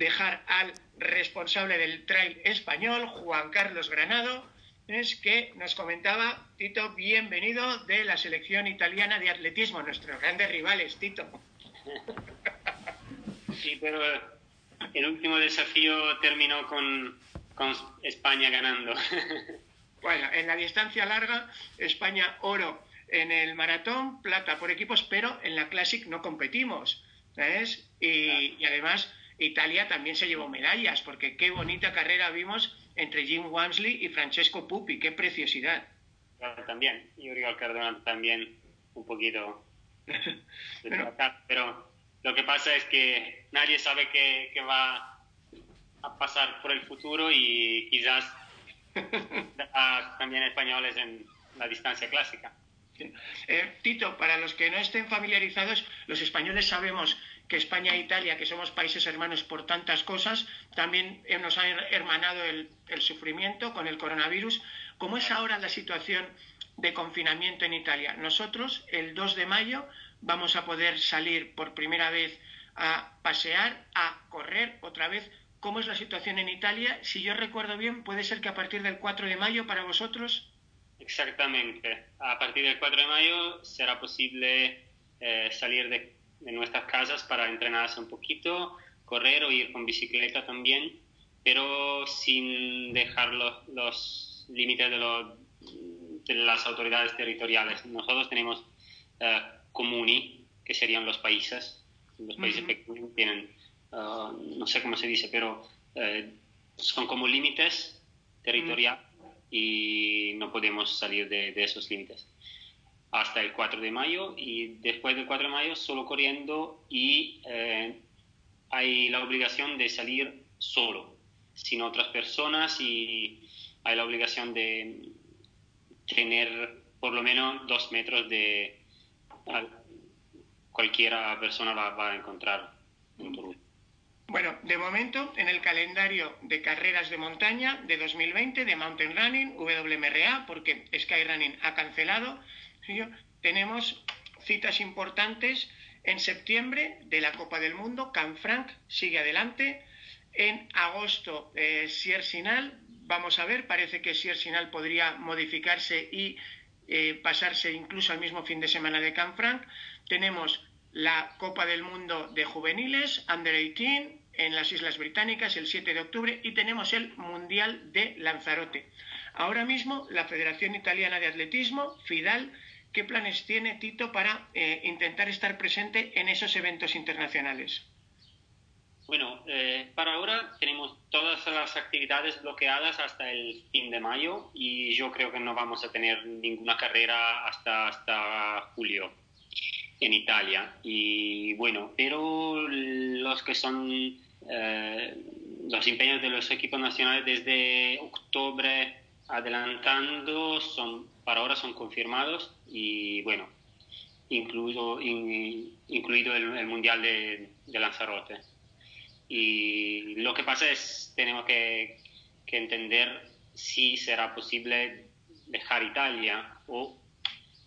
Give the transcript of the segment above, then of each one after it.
dejar al responsable del trail español, Juan Carlos Granado, es que nos comentaba, Tito, bienvenido de la selección italiana de atletismo, nuestros grandes rivales, Tito. Sí, pero el último desafío terminó con, con España ganando. Bueno, en la distancia larga, España oro en el maratón, plata por equipos, pero en la Classic no competimos. ¿sabes? Y, además Italia también se llevó medallas, porque qué bonita carrera vimos entre Jim Wamsley y Francesco Pupi, qué preciosidad. Claro, también, y Uriel Cardona también un poquito. pero lo que pasa es que nadie sabe qué, qué va a pasar por el futuro y quizás también españoles en la distancia clásica. Eh, Tito, para los que no estén familiarizados, los españoles sabemos que España e Italia, que somos países hermanos por tantas cosas, también nos ha hermanado el, el sufrimiento con el coronavirus. ¿Cómo es ahora la situación de confinamiento en Italia? Nosotros, el 2 de mayo, vamos a poder salir por primera vez a pasear, a correr otra vez cómo es la situación en Italia. Si yo recuerdo bien, puede ser que a partir del 4 de mayo para vosotros. Exactamente. A partir del 4 de mayo será posible eh, salir de, nuestras casas para entrenarse un poquito, correr o ir con bicicleta también, pero sin dejar los, límites de, las autoridades territoriales. Nosotros tenemos uh, comuni, que serían los países. Los países pequeños tienen Ah, no sé cómo se dice, pero eh, son como límites territoriales y no podemos salir de, esos límites. Hasta el 4 de mayo y después del 4 de mayo solo corriendo y eh, hay la obligación de salir solo, sin otras personas y hay la obligación de tener por lo menos dos metros de cualquiera persona la va a encontrar en tu bueno, de momento, en el calendario de carreras de montaña de 2020 de Mountain Running, WMRA, porque Skyrunning ha cancelado, tenemos citas importantes en septiembre de la Copa del Mundo, Canfranc sigue adelante, en agosto eh, Siersinal, vamos a ver, parece que Siersinal podría modificarse y eh, pasarse incluso al mismo fin de semana de Canfranc, tenemos la Copa del Mundo de Juveniles, Under 18, en las Islas Británicas el 7 de octubre y tenemos el Mundial de Lanzarote. Ahora mismo la Federación Italiana de Atletismo, FIDAL, ¿qué planes tiene Tito para eh, intentar estar presente en esos eventos internacionales? Bueno, eh, para ahora tenemos todas las actividades bloqueadas hasta el fin de mayo y yo creo que no vamos a tener ninguna carrera hasta, hasta julio en Italia. Y bueno, pero los que son eh, los empeños de los equipos nacionales desde octubre adelantando son para ahora son confirmados y bueno incluido incluido el, mundial de, Lanzarote. Y lo que pasa es tenemos que, entender si será posible dejar Italia o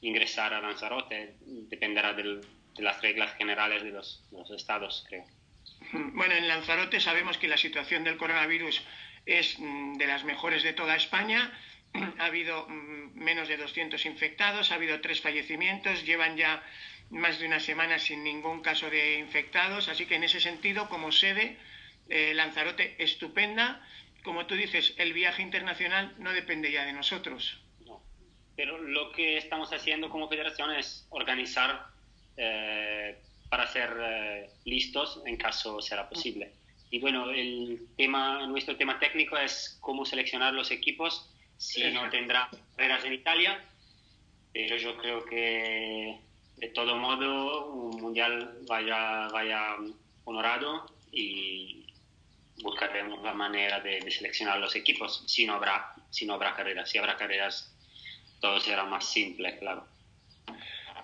ingresar a Lanzarote. Dependerá de las reglas generales de de los estados creo bueno, en Lanzarote sabemos que la situación del coronavirus es mm, de las mejores de toda España. Ha habido mm, menos de 200 infectados, ha habido tres fallecimientos, llevan ya más de una semana sin ningún caso de infectados, así que en ese sentido, como sede, eh, Lanzarote estupenda. Como tú dices, el viaje internacional no depende ya de nosotros. No, pero lo que estamos haciendo como federación es organizar eh, para ser eh, listos en caso será posible. Y bueno, el tema, nuestro tema técnico es cómo seleccionar los equipos si no tendrá carreras en Italia, pero yo creo que de todo modo un mundial vaya, vaya honorado y buscaremos la manera de, de, seleccionar los equipos. Si no habrá si no habrá carreras si habrá carreras todo será más simple claro.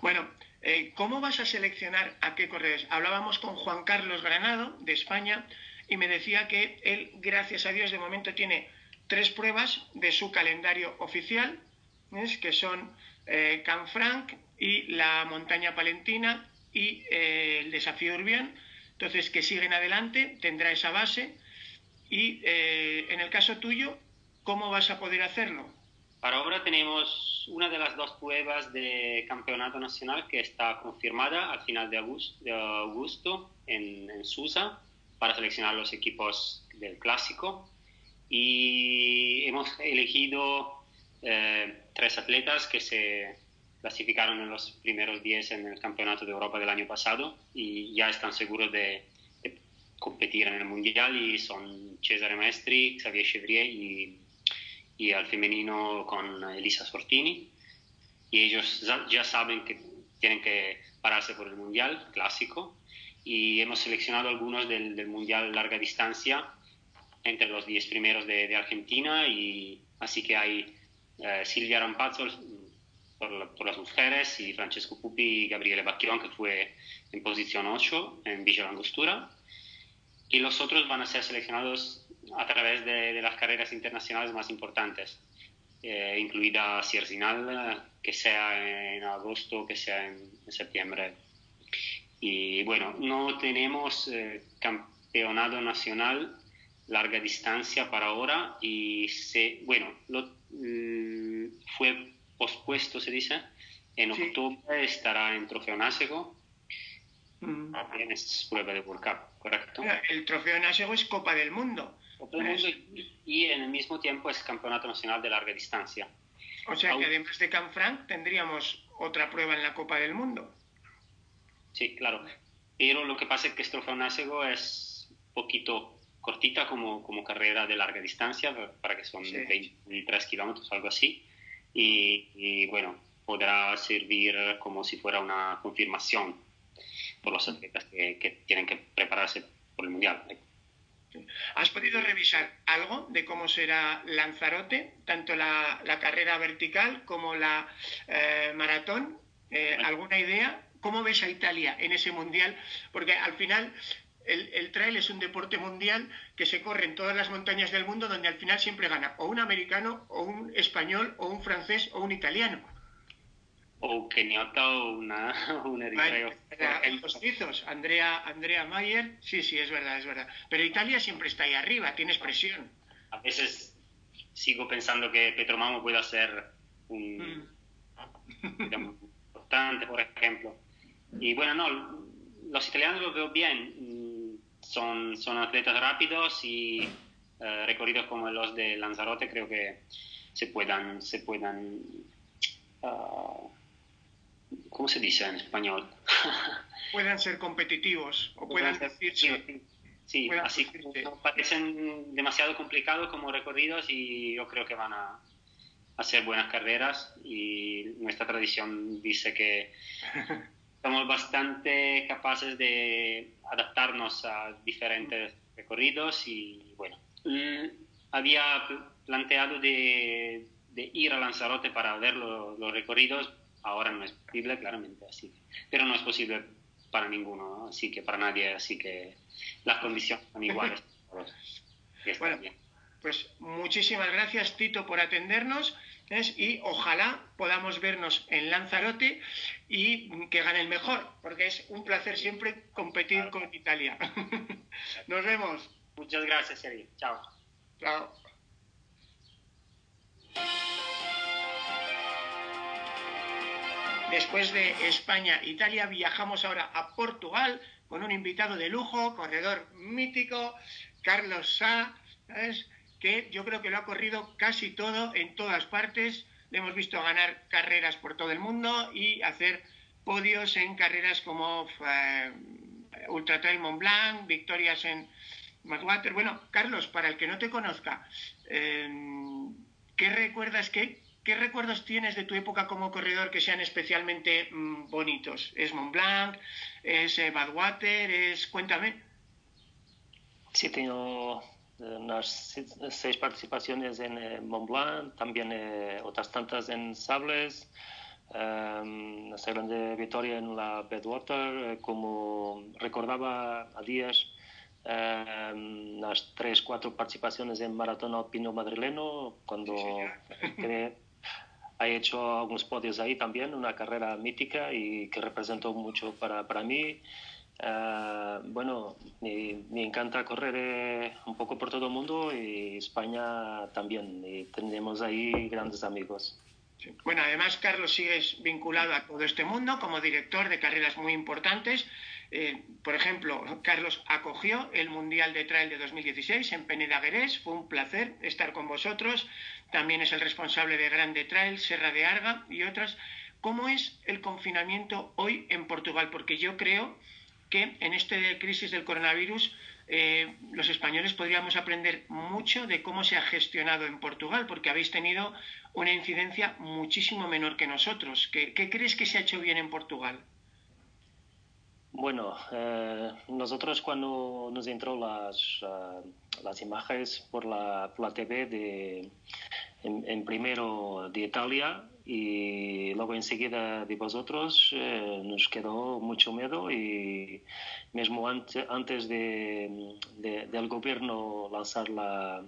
Bueno eh, ¿Cómo vas a seleccionar a qué corredores? Hablábamos con Juan Carlos Granado, de España, y me decía que él, gracias a Dios, de momento tiene tres pruebas de su calendario oficial, que son eh, Canfranc y la montaña palentina y eh, el desafío Urbián, entonces que siguen adelante, tendrá esa base. Y en el caso tuyo, ¿cómo vas a poder hacerlo? Para ahora tenemos una de las dos pruebas de campeonato nacional que está confirmada al final de agosto, en, Susa para seleccionar los equipos del clásico. Y hemos elegido eh, tres atletas que se clasificaron en los primeros 10 en el Campeonato de Europa del año pasado y ya están seguros de, competir en el Mundial y son Cesare Maestri, Xavier Chevrier y, y al femenino con Elisa Sortini. Y ellos ya saben que tienen que pararse por el Mundial clásico y hemos seleccionado algunos del, del Mundial larga distancia entre los 10 primeros de, de, Argentina y así que hay eh, Silvia Rampazzo por, las mujeres y Francesco Pupi y Gabriele Bacchion, que fue en posición 8 en Villa Langostura. Y los otros van a ser seleccionados a través de, las carreras internacionales más importantes, eh, incluida Sierzinal, que sea en agosto, que sea en, septiembre. Y bueno, no tenemos eh, campeonato nacional larga distancia para ahora y se, bueno, lo, mm, fue pospuesto, se dice. En octubre estará en Trofeo Násego. Mm. También es prueba de World Cup, ¿correcto? El Trofeo Násego es Copa del Mundo. Copa del Mundo y, en el mismo tiempo es Campeonato Nacional de Larga Distancia. O sea que además de Canfranc tendríamos otra prueba en la Copa del Mundo. Sí, claro. Pero lo que pasa es que el Trofeo Násego es poquito cortita como, como carrera de larga distancia, para que son 23 kilómetros, algo así y, bueno, podrá servir como si fuera una confirmación por los atletas que, tienen que prepararse por el Mundial. ¿Has podido revisar algo de cómo será Lanzarote, tanto la, carrera vertical como la eh, maratón? Eh, ¿Alguna idea? ¿Cómo ves a Italia en ese mundial? Porque al final el, trail es un deporte mundial que se corre en todas las montañas del mundo donde al final siempre gana o un americano o un español o un francés o un italiano. O un keniota o una, un eritreo. Los Andrea, Andrea Mayer, sí, sí, es verdad, es verdad. Pero Italia siempre está ahí arriba, tienes presión. A veces sigo pensando que Petromamo puede ser un mm. importante, por ejemplo. Y bueno, no, los italianos lo veo bien son, son atletas rápidos y eh, recorridos como los de Lanzarote creo que se puedan, se puedan uh, ¿cómo se dice en español? puedan ser competitivos o puedan decirse. Sí, así parecen demasiado complicados como recorridos y yo creo que van a hacer buenas carreras y nuestra tradición dice que somos bastante capaces de adaptarnos a diferentes recorridos y bueno, había planteado de, ir a Lanzarote para ver los recorridos, ahora no es posible, claramente, así pero no es posible para ninguno, así que para nadie, así que las condiciones son iguales. bueno, pues muchísimas gracias Tito por atendernos y ojalá podamos vernos en Lanzarote y que gane el mejor, porque es un placer siempre competir con Italia. Nos vemos. Muchas gracias, Sergio. Chao. Chao. Después de España, Italia, viajamos ahora a Portugal con un invitado de lujo, corredor mítico, Carlos Sá, que yo creo que lo ha corrido casi todo en todas partes. Le hemos visto ganar carreras por todo el mundo y hacer podios en carreras como eh, Ultra Trail Mont Blanc, victorias en Madwater. Bueno, Carlos, para el que no te conozca, em, ¿qué recuerdas qué, qué recuerdos tienes de tu época como corredor que sean especialmente mm, bonitos? ¿Es Mont Blanc? ¿Es eh, Badwater? ¿Es cuéntame? Sí, tengo unas seis participaciones en eh, Mont Blanc, también eh, otras tantas en Sables, una grande victoria en la Bedwater, eh, como recordaba a días, las tres, cuatro participaciones en Maratón Alpino Madrileno, cuando ha hecho algunos podios ahí también, una carrera mítica y que representó mucho para, para mí. Uh, bueno, me, me, encanta correr eh, un poco por todo el mundo y España también. Y tenemos ahí grandes amigos. Sí. Bueno, además, Carlos, sigues vinculado a todo este mundo como director de carreras muy importantes. Eh, por ejemplo, Carlos acogió el Mundial de Trail de 2016 en Peneda Gerés. Fue un placer estar con vosotros. También es el responsable de Grande Trail, Serra de Arga y otras. ¿Cómo es el confinamiento hoy en Portugal? Porque yo creo que en esta crisis del coronavirus eh, los españoles podríamos aprender mucho de cómo se ha gestionado en Portugal, porque habéis tenido una incidencia muchísimo menor que nosotros. ¿Qué, qué crees que se ha hecho bien en Portugal? Bueno, eh, nosotros cuando nos entró las, uh, las imágenes por la, por la TV de, en, primero de Italia y luego enseguida de vosotros, eh, nos quedó mucho miedo y mismo antes, de, de, del gobierno lanzar la,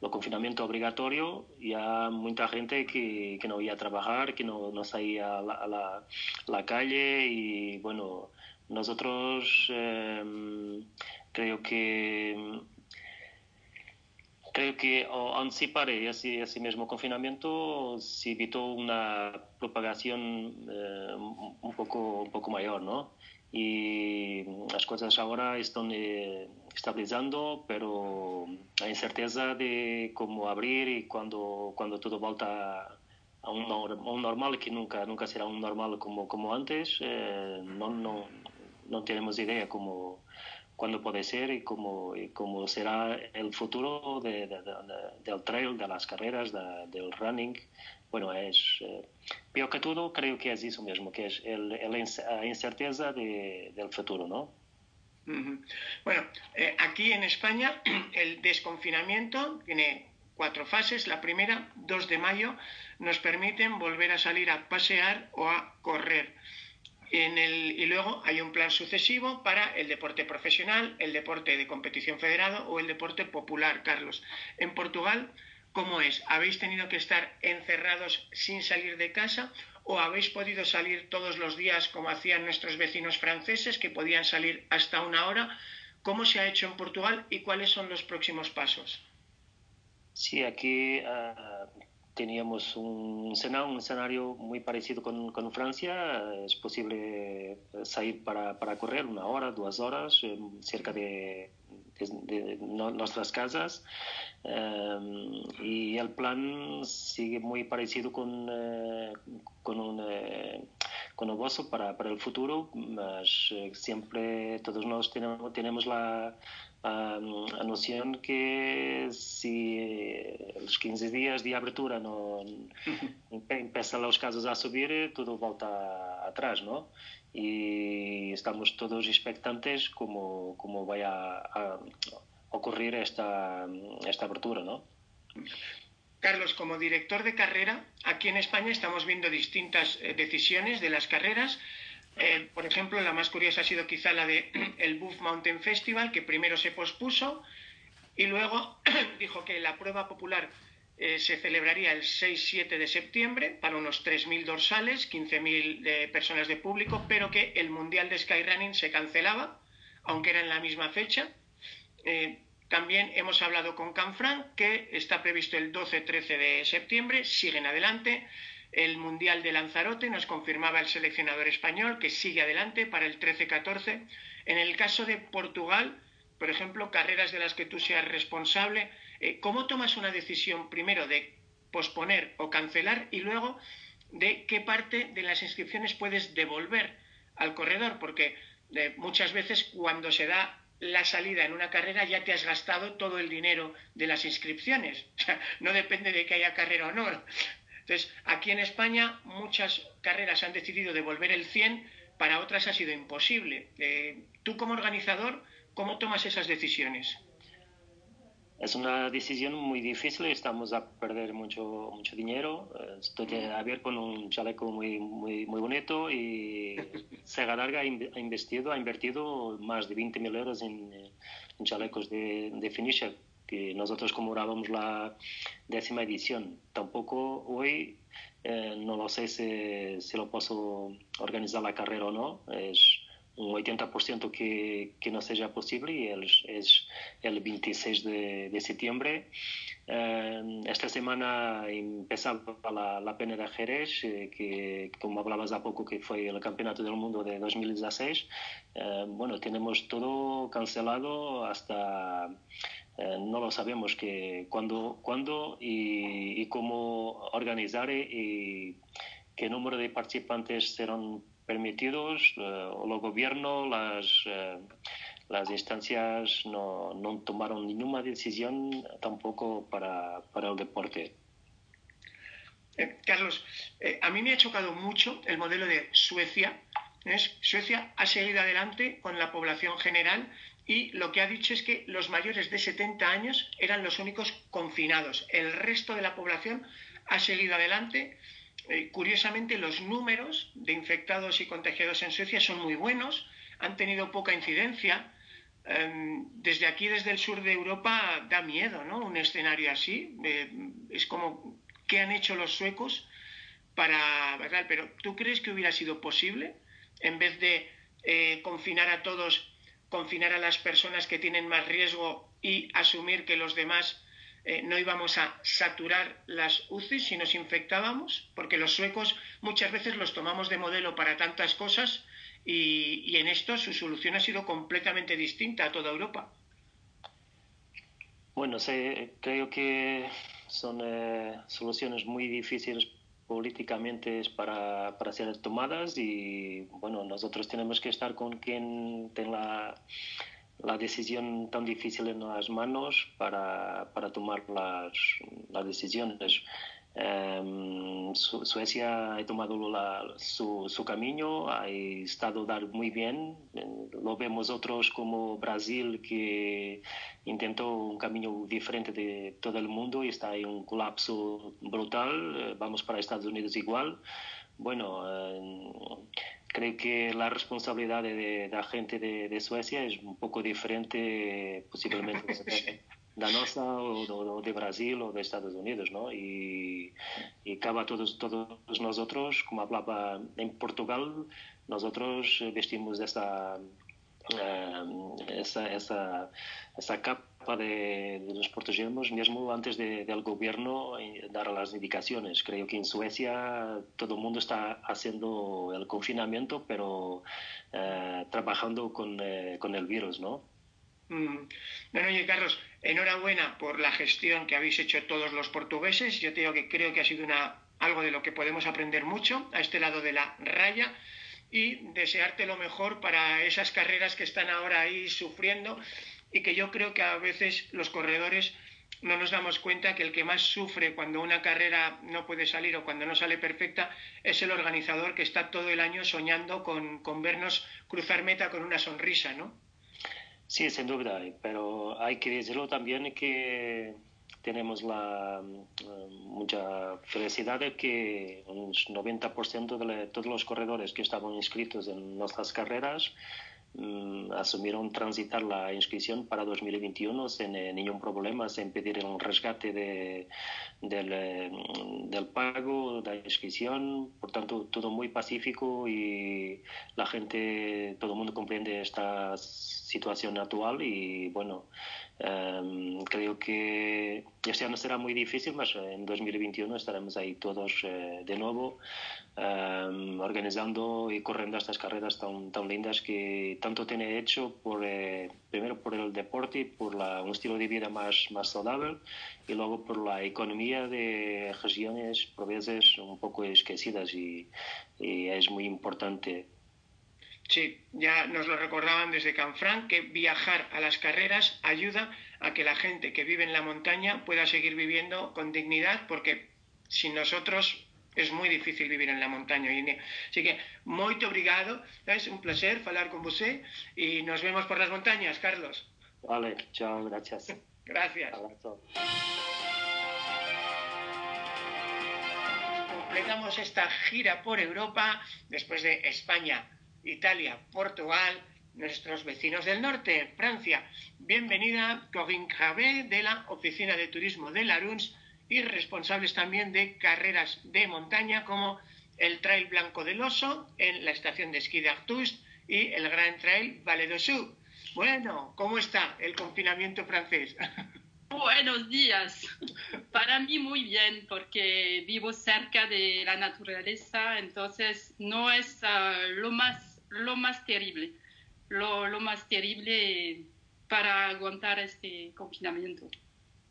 el confinamiento obligatorio, ya mucha gente que, que no iba a trabajar, que no, no salía a la, a la, la calle y bueno, nosotros eh, creo que creo que ao anticipar esse, esse mesmo confinamento se evitou uma propagação eh, um pouco um pouco maior, não? E as coisas agora estão eh, estabilizando, pero a incerteza de como abrir e quando quando tudo volta a um normal que nunca nunca será um normal como como antes, eh, não no tenemos idea cómo, cuándo puede ser y cómo, cómo será el futuro de, de, de, del trail, de las carreras, del running. Bueno, es eh, peor que todo, creo que es eso mismo, que es el, la incerteza del futuro, ¿no? Bueno, eh, aquí en España el desconfinamiento tiene cuatro fases. La primera, 2 de mayo, nos permiten volver a salir a pasear o a correr. Y luego hay un plan sucesivo para el deporte profesional, el deporte de competición federado o el deporte popular, Carlos. En Portugal, ¿cómo es? ¿Habéis tenido que estar encerrados sin salir de casa o habéis podido salir todos los días como hacían nuestros vecinos franceses que podían salir hasta una hora? ¿Cómo se ha hecho en Portugal y cuáles son los próximos pasos? Sí, aquí uh, teníamos un, escenario muy parecido con, Francia. Es posible salir para, correr una hora, dos horas, eh, cerca de, nuestras casas. Um, y el plan sigue muy parecido con, uh, con un uh, con el vosso para, para el futuro, mas siempre todos nosotros tenemos, tenemos la, a, a noción que si os 15 días de abertura não empiezan os casos a subir, tudo volta atrás, não? E estamos todos expectantes como, como vai a, a ocurrir esta, esta abertura, ¿no? Carlos, como director de carrera, aquí en España estamos viendo distintas eh, decisiones de las carreras eh, por ejemplo, la más curiosa ha sido quizá la de el Buff Mountain Festival, que primero se pospuso y luego dijo que la prueba popular eh, se celebraría el 6-7 de septiembre para unos 3.000 dorsales, 15.000 eh, personas de público, pero que el Mundial de Skyrunning se cancelaba, aunque era en la misma fecha. También hemos hablado con Canfranc, que está previsto el 12-13 de septiembre, siguen adelante el Mundial de Lanzarote, nos confirmaba el seleccionador español que sigue adelante para el 13-14. En el caso de Portugal, por ejemplo, carreras de las que tú seas responsable, eh, ¿cómo tomas una decisión primero de posponer o cancelar y luego de qué parte de las inscripciones puedes devolver al corredor? Porque eh, muchas veces cuando se da la salida en una carrera ya te has gastado todo el dinero de las inscripciones. O sea, no depende de que haya carrera o no. Entonces, aquí en España muchas carreras han decidido devolver el 100, para otras ha sido imposible. Eh, tú como organizador, ¿cómo tomas esas decisiones? Es una decisión muy difícil, estamos a perder mucho, mucho dinero. Eh, estoy a ver con un chaleco muy, muy, muy bonito y Sega Larga ha invertido, ha invertido más de 20.000 euros en, en chalecos de, de finisher que nosotros conmemorábamos la décima edición. Tampoco hoy Eh, no lo sé si, si, lo puedo organizar la carrera o no. Es un 80% que, que no sea posible y es, es el 26 de, de septiembre. Eh, esta semana empezaba la, Pena de Jerez, eh, que como hablabas hace poco, que fue el Campeonato del Mundo de 2016. Eh, bueno, tenemos todo cancelado hasta no lo sabemos que cuándo, cuándo y, y, cómo organizar y qué número de participantes serán permitidos. Eh, el gobierno, las, eh, las instancias no, no, tomaron ninguna decisión tampoco para, para el deporte. Carlos, a mí me ha chocado mucho el modelo de Suecia. ¿es? Suecia ha seguido adelante con la población general y lo que ha dicho es que los mayores de 70 años eran los únicos confinados. El resto de la población ha seguido adelante. Eh, curiosamente, los números de infectados y contagiados en Suecia son muy buenos, han tenido poca incidencia. Eh, desde aquí, desde el sur de Europa, da miedo, ¿no? Un escenario así. Eh, es como, ¿qué han hecho los suecos para... Pero ¿tú crees que hubiera sido posible, en vez de eh, confinar a todos, confinar a las personas que tienen más riesgo y asumir que los demás eh, no íbamos a saturar las UCI si nos infectábamos, porque los suecos muchas veces los tomamos de modelo para tantas cosas y, en esto su solución ha sido completamente distinta a toda Europa. Bueno, creo que son eh, soluciones muy difíciles políticamente para, para ser tomadas y bueno, nosotros tenemos que estar con quien tenga decisión tan difícil en las manos para, para tomar las, las decisiones. Su Suecia ha tomado su, camino, ha estado muy bien. Lo vemos otros como Brasil que intentó un camino diferente de todo el mundo y está en un colapso brutal. Eh, vamos para Estados Unidos igual. Bueno, uh, creo que la responsabilidad de, de la gente de, de, Suecia es un poco diferente posiblemente de nuestra o, de Brasil o de Estados Unidos, ¿no? Y, y cabe todos, todos nosotros, como hablaba en Portugal, nosotros vestimos esta, uh, esa, esa, esa capa de, de, nos protegemos mismo antes de, del gobierno dar las indicaciones. Creo que en Suecia todo el mundo está haciendo el confinamiento, pero trabajando con, con el virus, ¿no? Mm. Bueno, oye, Carlos, enhorabuena por la gestión que habéis hecho todos los portugueses. Yo te digo que creo que ha sido una, algo de lo que podemos aprender mucho a este lado de la raya y desearte lo mejor para esas carreras que están ahora ahí sufriendo y que yo creo que a veces los corredores no nos damos cuenta que el que más sufre cuando una carrera no puede salir o cuando no sale perfecta es el organizador que está todo el año soñando con, con vernos cruzar meta con una sonrisa, ¿no? Sí, sin duda, pero hay que decirlo también que tenemos la uh, mucha felicidad de que un 90% de todos los corredores que estaban inscritos en nuestras carreras um, asumieron transitar la inscripción para 2021 sin eh, ningún problema, sin pedir un rescate de, del, eh, del, pago, de la inscripción. Por tanto, todo muy pacífico y la gente, todo el mundo comprende esta situación actual y bueno, um, creo que este año será muy difícil, pero en 2021 estaremos ahí todos eh, de nuevo um, organizando y corriendo estas carreras tan, tan lindas que tanto tiene hecho por, eh, primero por el deporte y por la, un estilo de vida más, más saludable y luego por la economía de regiones veces un poco esquecidas y, y es muy importante Sí, ya nos lo recordaban desde Canfranc que viajar a las carreras ayuda a que la gente que vive en la montaña pueda seguir viviendo con dignidad, porque sin nosotros es muy difícil vivir en la montaña hoy en día. Así que, muy obrigado, es un placer hablar con usted y nos vemos por las montañas, Carlos. Vale, chao, gracias. gracias. Abrazo. Completamos esta gira por Europa después de España, Italia, Portugal, nuestros vecinos del norte, Francia. Bienvenida Corinne Javé de la Oficina de Turismo de Laruns y responsables también de carreras de montaña como el Trail Blanco del Oso en la estación de esquí de Artus y el Gran Trail Valle. Bueno, ¿cómo está el confinamiento francés? Buenos días. Para mí muy bien porque vivo cerca de la naturaleza, entonces no es ah, lo, más, lo más terrible. Lo, lo más terrible para aguantar este confinamiento.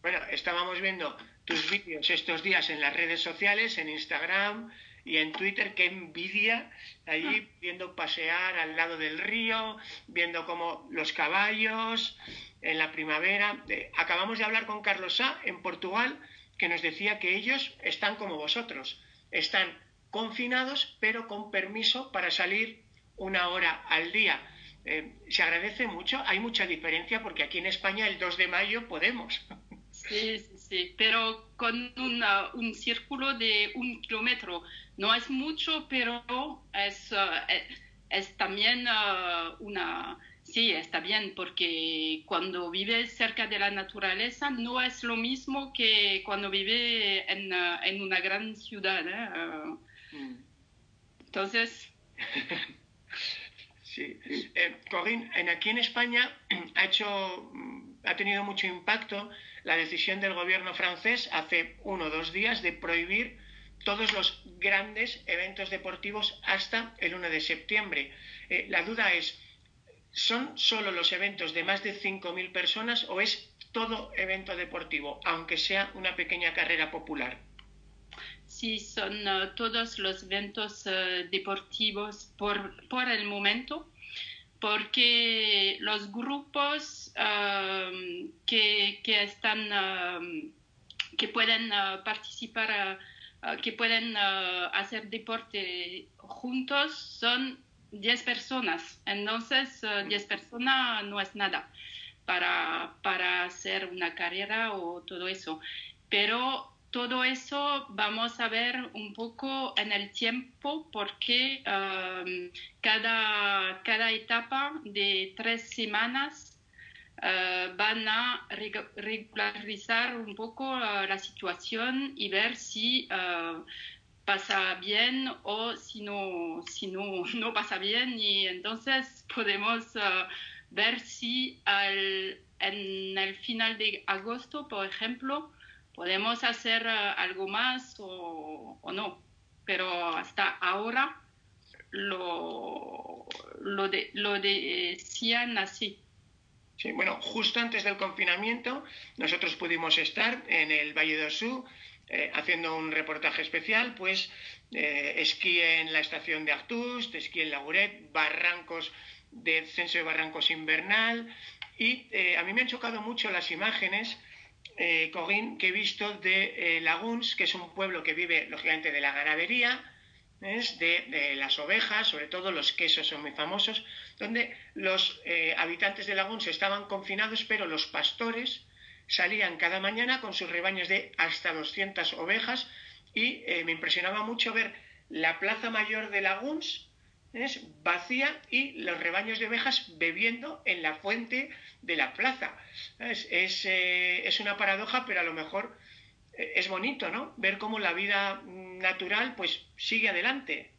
Bueno, estábamos viendo tus vídeos estos días en las redes sociales, en Instagram y en Twitter, qué envidia allí viendo pasear al lado del río, viendo como los caballos en la primavera. acabamos de hablar con Carlos A en Portugal, que nos decía que ellos están como vosotros, están confinados, pero con permiso para salir una hora al día. Eh, se agradece mucho, hay mucha diferencia porque aquí en España el 2 de mayo podemos. Sí, sí, sí, pero con un círculo de un kilómetro. No es mucho, pero es, uh, es también uh, una... Sí, está bien, porque cuando vives cerca de la naturaleza no es lo mismo que cuando vive en, uh, en una gran ciudad. ¿eh? Mm. Entonces... Sí. Eh, Corinne, en, aquí en España ha, hecho, mm, ha tenido mucho impacto la decisión del gobierno francés hace uno o dos días de prohibir todos los grandes eventos deportivos hasta el 1 de septiembre. Eh, la duda es, ¿son solo los eventos de más de 5.000 personas o es todo evento deportivo, aunque sea una pequeña carrera popular? Sí, son uh, todos los eventos uh, deportivos por, por, el momento, porque los grupos um, que, que, están, um, que pueden uh, participar, que pueden hacer deporte juntos son 10 personas. Entonces, 10 personas no es nada para, para hacer una carrera o todo eso. Pero todo eso vamos a ver un poco en el tiempo porque um, cada, cada etapa de tres semanas uh, van a regularizar un poco uh, la situación y ver si uh, pasa bien o si no, si no, no pasa bien. Y entonces podemos ver si al, en el final de agosto, por ejemplo, podemos hacer eh, algo más o, no, pero hasta ahora lo, lo, lo decían así. Sí, bueno, justo antes del confinamiento nosotros pudimos estar en el Valle de Osú eh, haciendo un reportaje especial, pues eh, esquí en la estación de Artus, esquí en Laguret, barrancos de censo de barrancos invernal y a mí me han chocado mucho las imágenes eh, que he visto de eh, Laguns, que es un pueblo que vive, lógicamente, de la ganadería, de, las ovejas, sobre todo los quesos son muy famosos, donde los eh, habitantes de Laguns estaban confinados, pero los pastores salían cada mañana con sus rebaños de hasta 200 ovejas y eh, me impresionaba mucho ver la plaza mayor de Laguns es vacía y los rebaños de ovejas bebiendo en la fuente de la plaza. Es, eh, es, una paradoja, pero a lo mejor eh, es bonito, ¿no? Ver cómo la vida natural pues sigue adelante.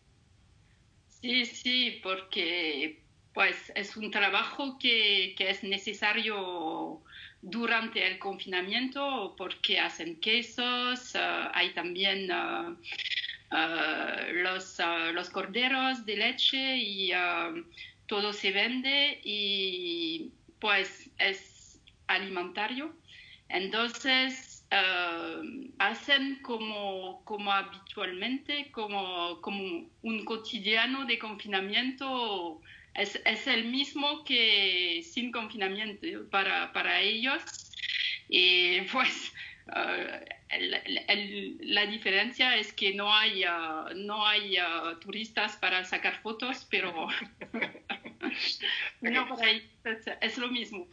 Sí, sí, porque pues es un trabajo que, que es necesario durante el confinamiento porque hacen quesos, uh, hay también uh, los, los, corderos de leche y todo se vende y pues es alimentario. Entonces hacen como, como habitualmente, como, como un cotidiano de confinamiento es, es, el mismo que sin confinamiento para, para ellos. Y pues el, la diferencia es que no hay, uh, no hay uh, turistas para sacar fotos, pero no, es, es lo mismo.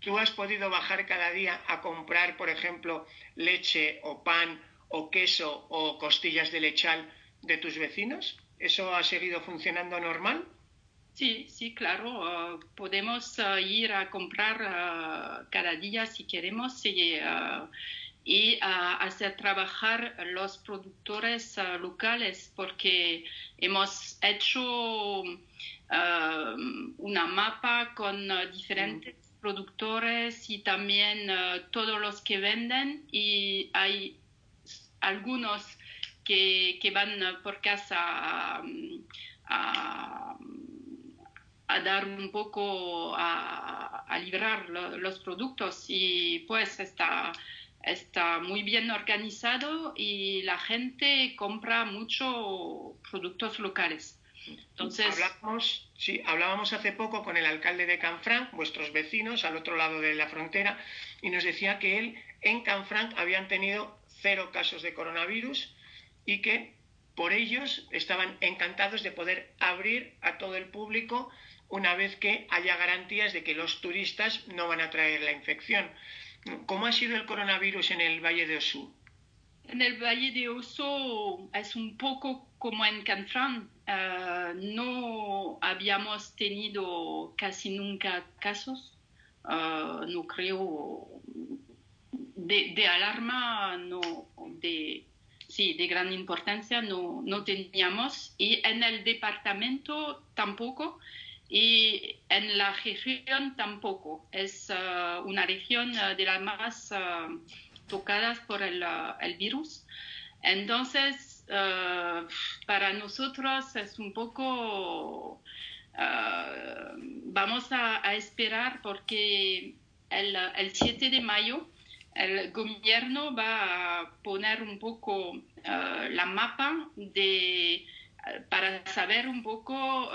¿Tú has podido bajar cada día a comprar, por ejemplo, leche o pan o queso o costillas de lechal de tus vecinos? ¿Eso ha seguido funcionando normal? Sí, sí, claro. Ah, podemos ah, ir a comprar ah, cada día si queremos y, y hacer trabajar los productores locales porque hemos hecho una mapa con diferentes productores y también todos los que venden y hay algunos que, que van por casa a, dar un poco, a, a librar los productos y pues está, está muy bien organizado y la gente compra mucho productos locales. Entonces, hablábamos, sí, hablábamos hace poco con el alcalde de Canfranc, vuestros vecinos al otro lado de la frontera, y nos decía que él en Canfranc habían tenido cero casos de coronavirus y que por ellos estaban encantados de poder abrir a todo el público una vez que haya garantías de que los turistas no van a traer la infección. ¿Cómo ha sido el coronavirus en el Valle de Osu? En el Valle de Oso es un poco como en Canfrán. Eh, no habíamos tenido casi nunca casos. Eh, no creo de, alarma, no, de, sí, de gran importancia no, no teníamos. Y en el departamento tampoco. Y en la región tampoco. Es uh, una región uh, de las más uh, tocadas por el, el, virus. Entonces, para nosotros es un poco... vamos a, a, esperar porque el, el 7 de mayo el gobierno va a poner un poco la mapa de, para saber un poco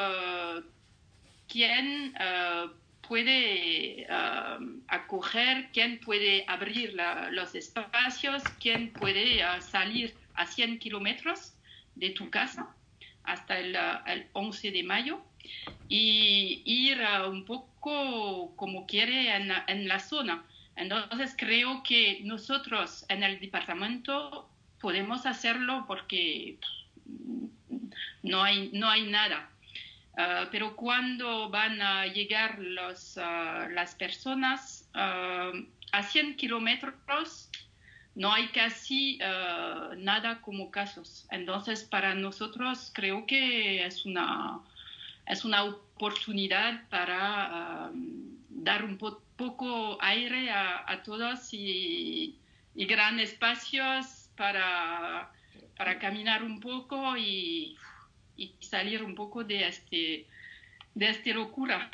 quién uh, puede uh, acoger, quién puede abrir los espacios, quién puede uh, salir a 100 kilómetros de tu casa hasta el, el, 11 de mayo y ir un poco como quiere en, en, la zona. Entonces creo que nosotros en el departamento podemos hacerlo porque no hay, no hay nada Ah, pero cuando van a llegar los, ah, las personas ah, a 100 kilómetros, no hay casi nada como casos. Entonces, para nosotros creo que es una, es una oportunidad para dar un poco aire a, a todos y, y gran espacios para, para caminar un poco y y salir un poco de este de esta locura.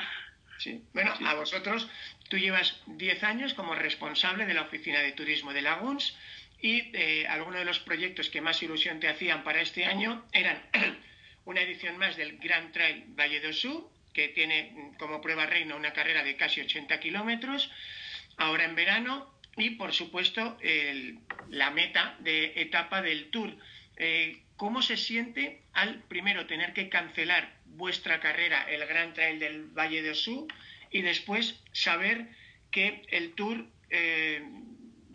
Sí. Bueno, a vosotros, tú llevas 10 años como responsable de la Oficina de Turismo de Laguns y eh, algunos de los proyectos que más ilusión te hacían para este año eran una edición más del Grand Trail Valle do Sur, que tiene como prueba reina una carrera de casi 80 kilómetros, ahora en verano, y por supuesto el, la meta de etapa del Tour. Eh, ¿Cómo se siente al primero tener que cancelar vuestra carrera, el Gran Trail del Valle de Osú, y después saber que el Tour eh,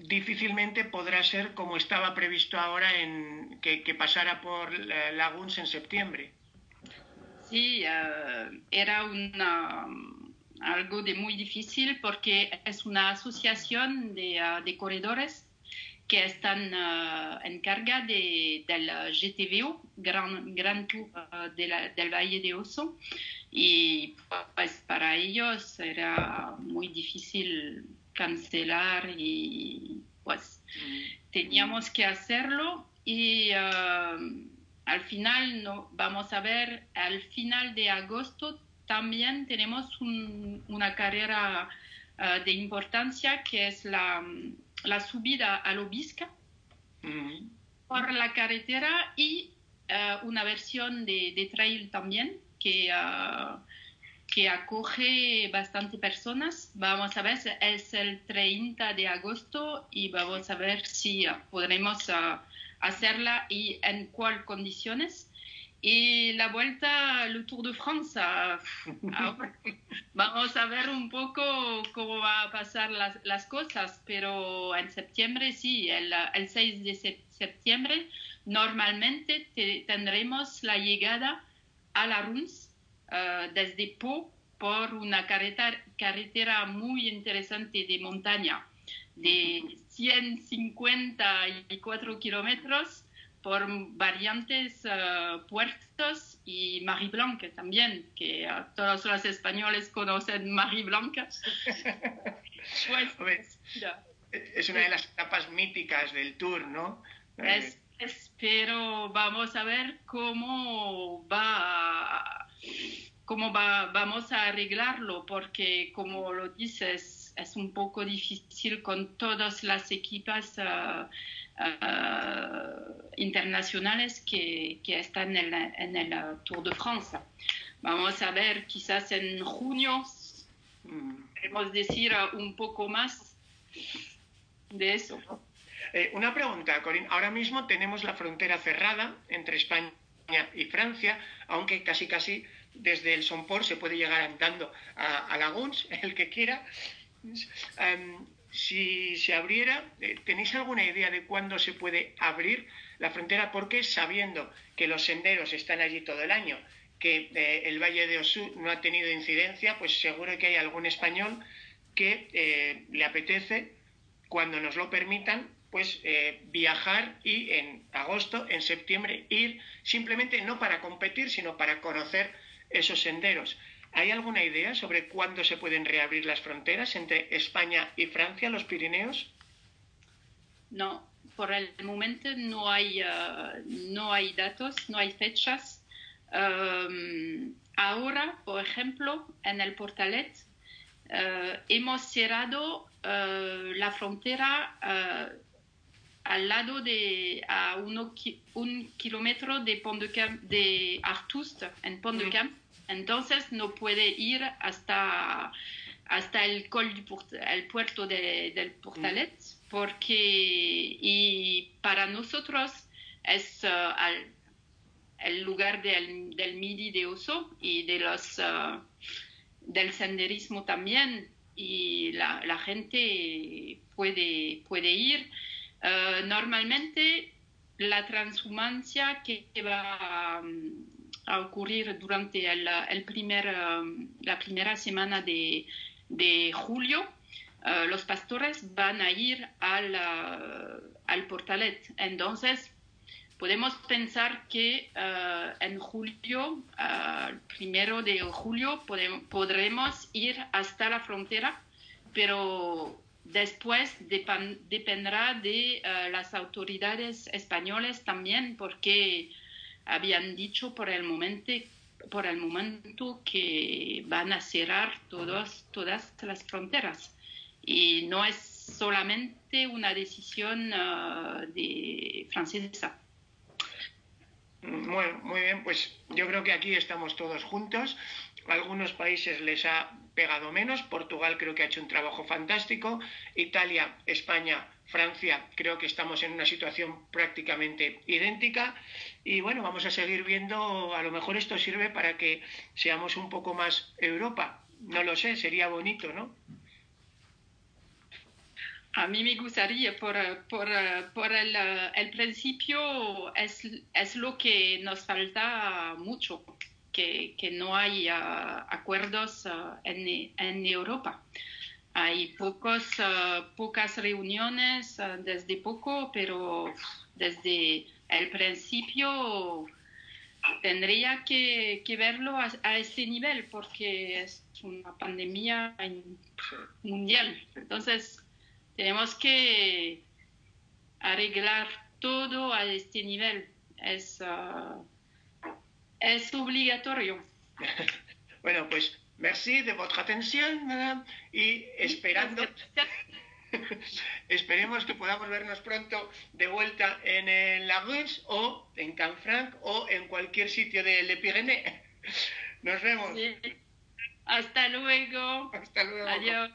difícilmente podrá ser como estaba previsto ahora en que, pasara por Laguns en septiembre? Sí, eh, era algo de muy difícil porque es una asociación de, de corredores que están uh, en carga de, del GTVO, Gran, Gran Tour uh, de la, del Valle de Oso, y pues para ellos era muy difícil cancelar y pues mm. teníamos que hacerlo y uh, al final no, vamos a ver, al final de agosto también tenemos un, una carrera de importancia que es la la subida al Obisca por la carretera y eh, una versión de, trail también que, uh, que acoge bastante personas. Vamos a ver, es el 30 de agosto y vamos a ver si uh, podremos uh, hacerla y en cuáles condiciones. Y la vuelta al Tour de France, vamos a ver un poco cómo va a pasar las, cosas, pero en septiembre sí, el, el 6 de septiembre normalmente tendremos la llegada a la Runs uh, desde Po por una carretera, carretera muy interesante de montaña de 154 kilómetros por variantes uh, puertos y Blanca también, que uh, todos los españoles conocen Blanca. pues, es una de las etapas míticas del tour, ¿no? Es, pero vamos a ver cómo va, cómo va, vamos a arreglarlo, porque como lo dices, es un poco difícil con todas las equipas uh, uh, internacionales que, que, están en, en, el Tour de France. Vamos a ver, quizás en junio, podemos decir un poco más de eso. Eh, una pregunta, Corín. Ahora mismo tenemos la frontera cerrada entre España y Francia, aunque casi casi desde el Somport se puede llegar andando a, a Laguns, el que quiera. Um, si se abriera, eh, ¿tenéis alguna idea de cuándo se puede abrir la frontera? Porque sabiendo que los senderos están allí todo el año, que eh, el Valle de Osú no ha tenido incidencia, pues seguro que hay algún español que eh, le apetece, cuando nos lo permitan, pues viajar y en agosto, en septiembre, ir simplemente no para competir, sino para conocer esos senderos. ¿Hay alguna idea sobre cuándo se pueden reabrir las fronteras entre España y Francia, los Pirineos? No, por el momento no hay, uh, no hay datos, no hay fechas. Um, ahora, por ejemplo, en el Portalet uh, hemos cerrado uh, la frontera al lado de a uno, un kilómetro de Pont de, Camp, de Artust, en Pont de Camp. Entonces no puede ir hasta, hasta el, col el puerto del Portalet porque y para nosotros es uh, el lugar del, del, Midi de Oso y de los, uh, del senderismo también y la, la gente puede, puede ir. Uh, normalmente la transhumancia que va um, a ocurrir durante el, primer, um, la primera semana de, de julio, uh, los pastores van a ir al, uh, al portalet. Entonces, podemos pensar que uh, en julio, el primero de julio, podremos ir hasta la frontera, pero después dependerá de las autoridades españolas también, porque habían dicho por el momento, por el momento que van a cerrar todos, todas las fronteras. Y no es solamente una decisión uh, de francesa. Bueno, muy bien, pues yo creo que aquí estamos todos juntos. algunos países les ha pegado menos. Portugal creo que ha hecho un trabajo fantástico. Italia, España, Francia, creo que estamos en una situación prácticamente idéntica. Y bueno, vamos a seguir viendo, a lo mejor esto sirve para que seamos un poco más Europa. No lo sé, sería bonito, ¿no? A mí me gustaría, por, por, por el, el, principio, es, es lo que nos falta mucho que, no hay ah, acuerdos ah, en, en, Europa. Hay pocos, ah, pocas reuniones desde poco, pero desde el principio tendría que, que verlo a, a, este nivel porque es una pandemia mundial. Entonces, tenemos que arreglar todo a este nivel. Es, es obligatorio. bueno, pues merci de vuestra atención, madame, y esperando... Esperemos que podamos vernos pronto de vuelta en el Lagos o en Canfranc o en cualquier sitio de Le Pyrénées. Nos vemos. Hasta luego. Hasta luego. Adiós.